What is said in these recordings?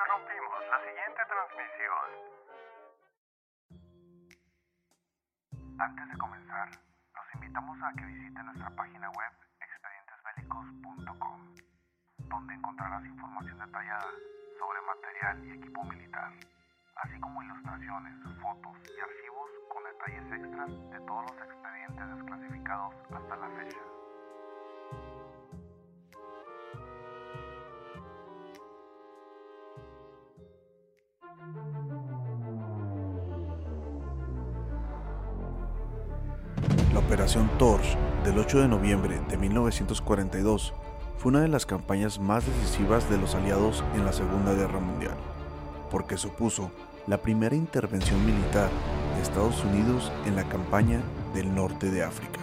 Interrumpimos la siguiente transmisión. Antes de comenzar, los invitamos a que visiten nuestra página web expedientesbélicos.com, donde encontrarás información detallada sobre material y equipo militar, así como ilustraciones, fotos y archivos con detalles extras de todos los expedientes desclasificados hasta la fecha. Operación Torch del 8 de noviembre de 1942 fue una de las campañas más decisivas de los aliados en la Segunda Guerra Mundial, porque supuso la primera intervención militar de Estados Unidos en la campaña del norte de África.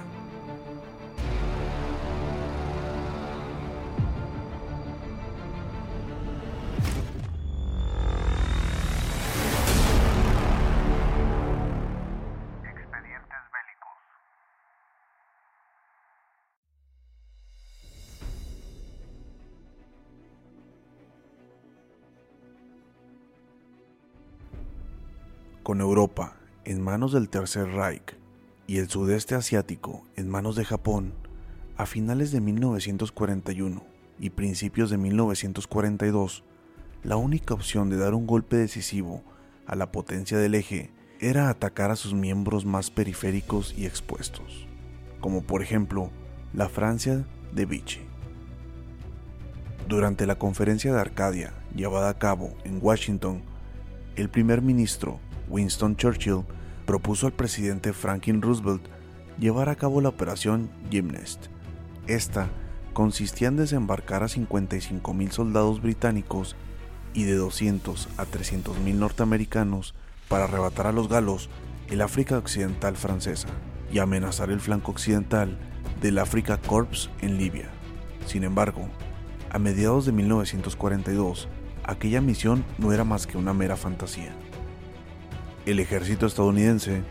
Con Europa en manos del Tercer Reich y el sudeste asiático en manos de Japón, a finales de 1941 y principios de 1942, la única opción de dar un golpe decisivo a la potencia del eje era atacar a sus miembros más periféricos y expuestos, como por ejemplo la Francia de Vichy. Durante la conferencia de Arcadia llevada a cabo en Washington, el primer ministro Winston Churchill propuso al presidente Franklin Roosevelt llevar a cabo la operación Gymnast. Esta consistía en desembarcar a 55.000 soldados británicos y de 200 a 300.000 norteamericanos para arrebatar a los galos el África Occidental francesa y amenazar el flanco occidental del Africa Corps en Libia. Sin embargo, a mediados de 1942, aquella misión no era más que una mera fantasía. El ejército estadounidense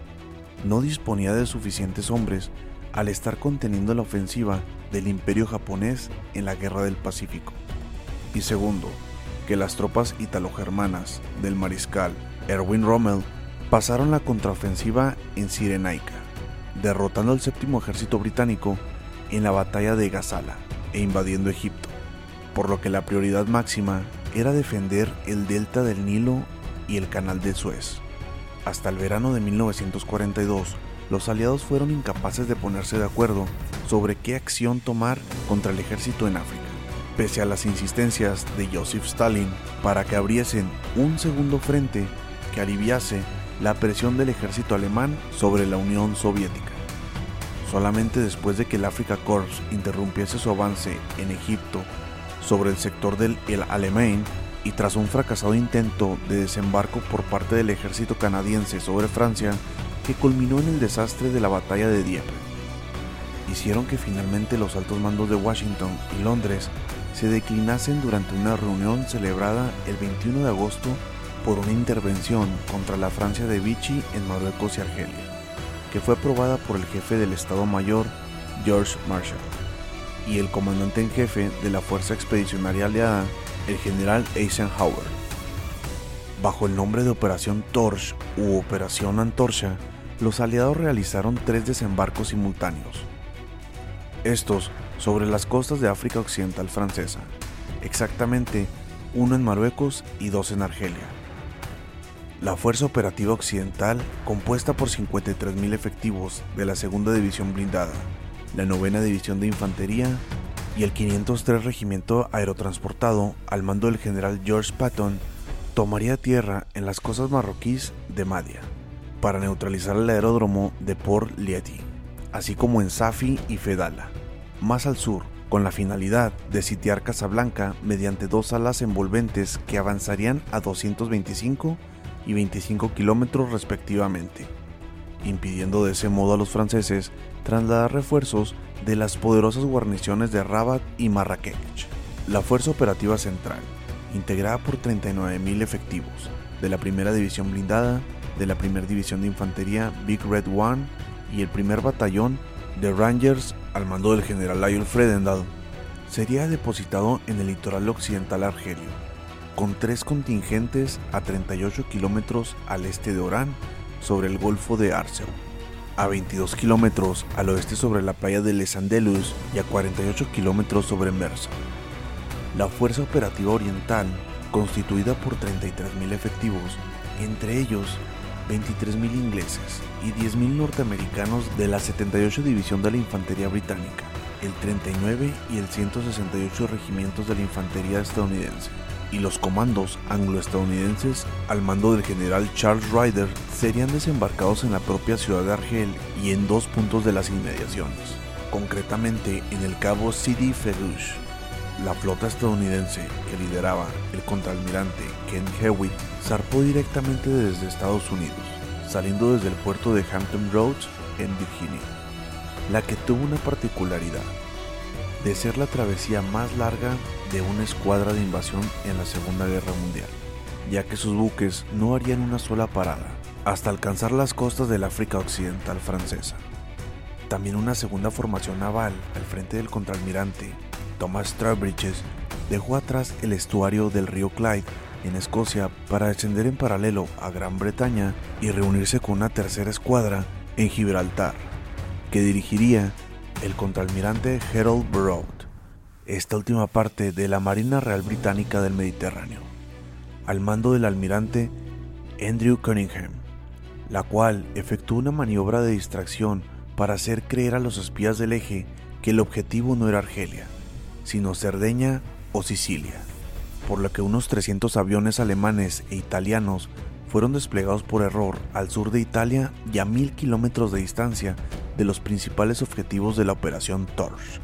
no disponía de suficientes hombres al estar conteniendo la ofensiva del imperio japonés en la Guerra del Pacífico. Y segundo, que las tropas italo-germanas del mariscal Erwin Rommel pasaron la contraofensiva en Cirenaica, derrotando al séptimo ejército británico en la batalla de Gazala e invadiendo Egipto, por lo que la prioridad máxima era defender el delta del Nilo y el canal de Suez. Hasta el verano de 1942, los aliados fueron incapaces de ponerse de acuerdo sobre qué acción tomar contra el ejército en África, pese a las insistencias de Joseph Stalin para que abriesen un segundo frente que aliviase la presión del ejército alemán sobre la Unión Soviética. Solamente después de que el Africa Corps interrumpiese su avance en Egipto sobre el sector del El Alamein y tras un fracasado intento de desembarco por parte del ejército canadiense sobre Francia que culminó en el desastre de la batalla de Dieppe, hicieron que finalmente los altos mandos de Washington y Londres se declinasen durante una reunión celebrada el 21 de agosto por una intervención contra la Francia de Vichy en Marruecos y Argelia, que fue aprobada por el jefe del Estado Mayor, George Marshall, y el comandante en jefe de la Fuerza Expedicionaria Aliada, el general Eisenhower. Bajo el nombre de Operación Torch u Operación Antorcha, los aliados realizaron tres desembarcos simultáneos. Estos sobre las costas de África Occidental francesa, exactamente uno en Marruecos y dos en Argelia. La Fuerza Operativa Occidental, compuesta por 53.000 efectivos de la Segunda División Blindada, la Novena División de Infantería y el 503 Regimiento Aerotransportado al mando del general George Patton, tomaría tierra en las costas marroquíes de Madia para neutralizar el aeródromo de Port Lieti, así como en Safi y Fedala, más al sur, con la finalidad de sitiar Casablanca mediante dos alas envolventes que avanzarían a 225 y 25 kilómetros respectivamente, impidiendo de ese modo a los franceses trasladar refuerzos de las poderosas guarniciones de Rabat y Marrakech. La Fuerza Operativa Central, integrada por 39.000 efectivos de la Primera División Blindada, de la Primera División de Infantería Big Red One y el primer batallón de Rangers al mando del general Lionel Fredendall, sería depositado en el litoral occidental argelio, con tres contingentes a 38 kilómetros al este de Orán, sobre el Golfo de Arceau, a 22 kilómetros al oeste sobre la playa de Les Andelus y a 48 kilómetros sobre Mersa. La Fuerza Operativa Oriental, constituida por 33.000 efectivos, entre ellos 23.000 ingleses y 10.000 norteamericanos de la 78 División de la Infantería Británica, el 39 y el 168 regimientos de la infantería estadounidense y los comandos anglo-estadounidenses al mando del general Charles Ryder serían desembarcados en la propia ciudad de Argel y en dos puntos de las inmediaciones, concretamente en el cabo Sidi Ferruch. La flota estadounidense que lideraba el contraalmirante Ken Hewitt zarpó directamente desde Estados Unidos, saliendo desde el puerto de Hampton Roads en Virginia, la que tuvo una particularidad de ser la travesía más larga de una escuadra de invasión en la Segunda Guerra Mundial, ya que sus buques no harían una sola parada hasta alcanzar las costas del África Occidental francesa. También una segunda formación naval al frente del contraalmirante Thomas Strawbridges dejó atrás el estuario del río Clyde en Escocia para descender en paralelo a Gran Bretaña y reunirse con una tercera escuadra en Gibraltar, que dirigiría el contraalmirante Harold Broad, esta última parte de la Marina Real Británica del Mediterráneo, al mando del almirante Andrew Cunningham, la cual efectuó una maniobra de distracción para hacer creer a los espías del eje que el objetivo no era Argelia, sino Cerdeña o Sicilia, por lo que unos 300 aviones alemanes e italianos fueron desplegados por error al sur de Italia y a mil kilómetros de distancia de los principales objetivos de la Operación Torch.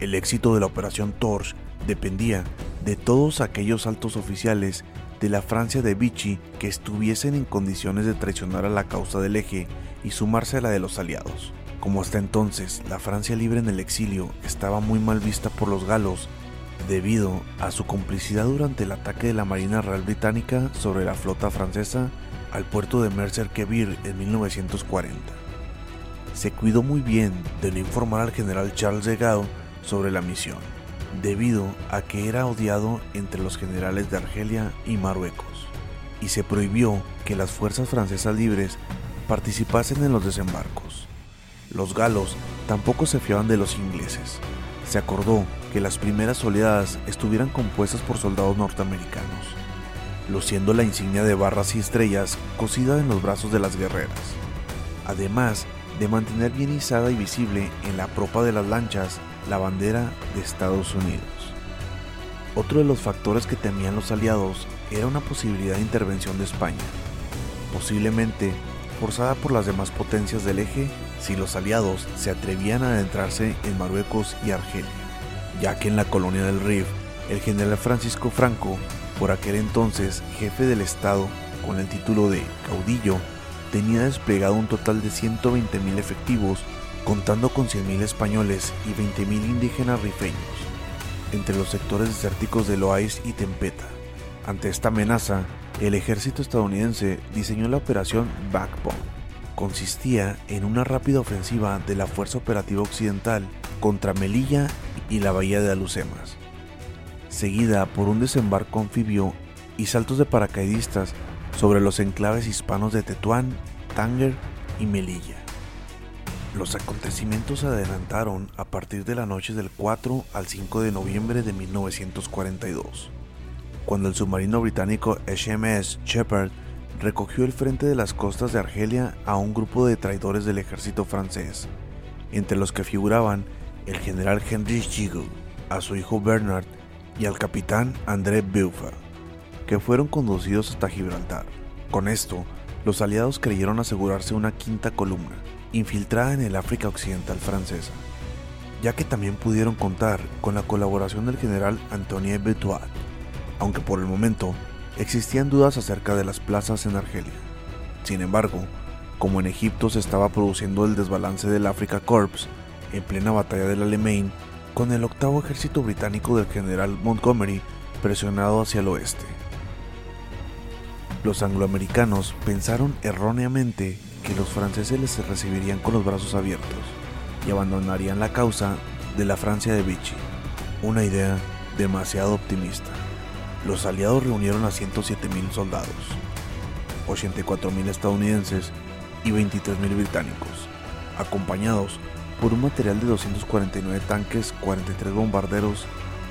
El éxito de la Operación Torch dependía de todos aquellos altos oficiales de la Francia de Vichy que estuviesen en condiciones de traicionar a la causa del eje y sumarse a la de los aliados. Como hasta entonces la Francia libre en el exilio estaba muy mal vista por los galos debido a su complicidad durante el ataque de la Marina Real Británica sobre la flota francesa al puerto de Mercer Quevir en 1940 se cuidó muy bien de no informar al general Charles de Gaulle sobre la misión, debido a que era odiado entre los generales de Argelia y Marruecos, y se prohibió que las fuerzas francesas libres participasen en los desembarcos. Los galos tampoco se fiaban de los ingleses. Se acordó que las primeras oleadas estuvieran compuestas por soldados norteamericanos, luciendo la insignia de barras y estrellas cosida en los brazos de las guerreras. Además, de mantener bien izada y visible en la propa de las lanchas la bandera de Estados Unidos. Otro de los factores que temían los aliados era una posibilidad de intervención de España, posiblemente forzada por las demás potencias del eje si los aliados se atrevían a adentrarse en Marruecos y Argelia, ya que en la colonia del Rif, el general Francisco Franco, por aquel entonces jefe del Estado con el título de caudillo, tenía desplegado un total de 120.000 efectivos, contando con 100.000 españoles y 20.000 indígenas rifeños, entre los sectores desérticos de Loais y Tempeta. Ante esta amenaza, el ejército estadounidense diseñó la operación Backbone. Consistía en una rápida ofensiva de la Fuerza Operativa Occidental contra Melilla y la bahía de Alucemas, seguida por un desembarco anfibio y saltos de paracaidistas sobre los enclaves hispanos de Tetuán, Tánger y Melilla. Los acontecimientos se adelantaron a partir de la noche del 4 al 5 de noviembre de 1942, cuando el submarino británico HMS Shepherd recogió el frente de las costas de Argelia a un grupo de traidores del ejército francés, entre los que figuraban el general Henry Gigot, a su hijo Bernard y al capitán André Beaufort que fueron conducidos hasta Gibraltar. Con esto, los aliados creyeron asegurarse una quinta columna, infiltrada en el África Occidental francesa, ya que también pudieron contar con la colaboración del general Antoine Betuat, aunque por el momento existían dudas acerca de las plazas en Argelia. Sin embargo, como en Egipto se estaba produciendo el desbalance del Africa Corps en plena batalla del Alamein, con el octavo ejército británico del general Montgomery presionado hacia el oeste. Los angloamericanos pensaron erróneamente que los franceses les recibirían con los brazos abiertos y abandonarían la causa de la Francia de Vichy, una idea demasiado optimista. los aliados reunieron a 107.000 soldados, 84.000 estadounidenses y 23.000 británicos, acompañados por un material de 249 tanques, 43 bombarderos,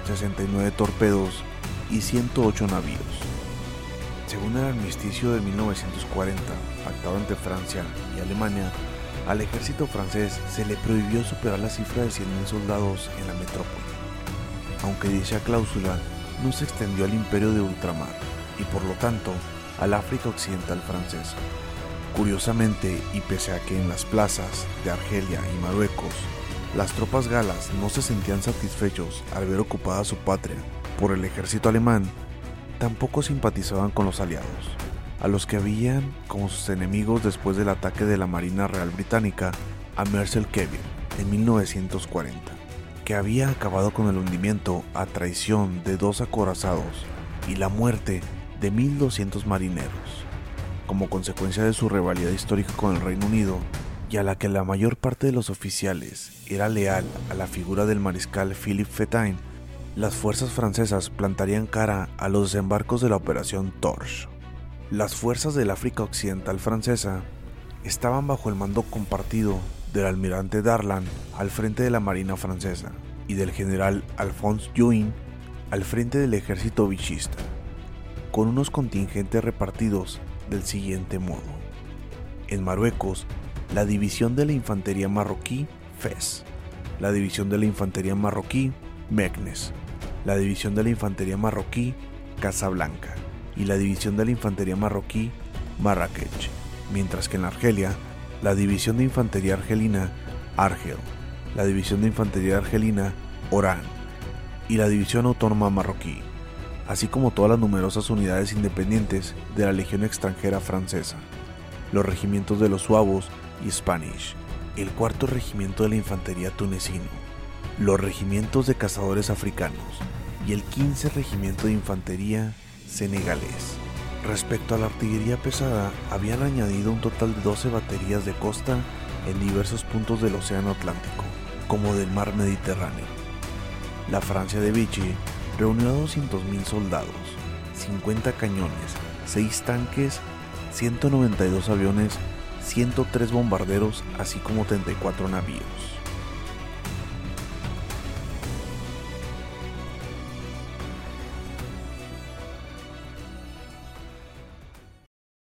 69 torpedos y 108 navíos. Según el armisticio de 1940, pactado entre Francia y Alemania, al ejército francés se le prohibió superar la cifra de 100.000 soldados en la metrópoli, aunque dicha cláusula no se extendió al imperio de ultramar y por lo tanto al África Occidental francesa. Curiosamente, y pese a que en las plazas de Argelia y Marruecos las tropas galas no se sentían satisfechos al ver ocupada su patria por el ejército alemán, tampoco simpatizaban con los aliados, a los que habían como sus enemigos después del ataque de la Marina Real Británica a Mercer Kevin en 1940, que había acabado con el hundimiento a traición de dos acorazados y la muerte de 1.200 marineros. Como consecuencia de su rivalidad histórica con el Reino Unido, y a la que la mayor parte de los oficiales era leal a la figura del mariscal Philippe Fétain, las fuerzas francesas plantarían cara a los desembarcos de la Operación Torche. Las fuerzas del África Occidental francesa estaban bajo el mando compartido del almirante Darlan al frente de la Marina francesa y del general Alphonse Juin al frente del ejército vichista, con unos contingentes repartidos del siguiente modo. En Marruecos, la División de la Infantería Marroquí, FES, la División de la Infantería Marroquí, Meknes, la División de la Infantería Marroquí, Casablanca y la División de la Infantería Marroquí, Marrakech, mientras que en Argelia, la División de Infantería Argelina, Argel, la División de Infantería Argelina, Orán y la División Autónoma Marroquí, así como todas las numerosas unidades independientes de la Legión extranjera francesa, los regimientos de los suavos y Spanish, el cuarto regimiento de la infantería tunecino, los regimientos de cazadores africanos y el 15 regimiento de infantería senegalés. Respecto a la artillería pesada, habían añadido un total de 12 baterías de costa en diversos puntos del Océano Atlántico, como del mar Mediterráneo. La Francia de Vichy reunió a 200.000 soldados, 50 cañones, 6 tanques, 192 aviones 103 bombarderos, así como 34 navíos.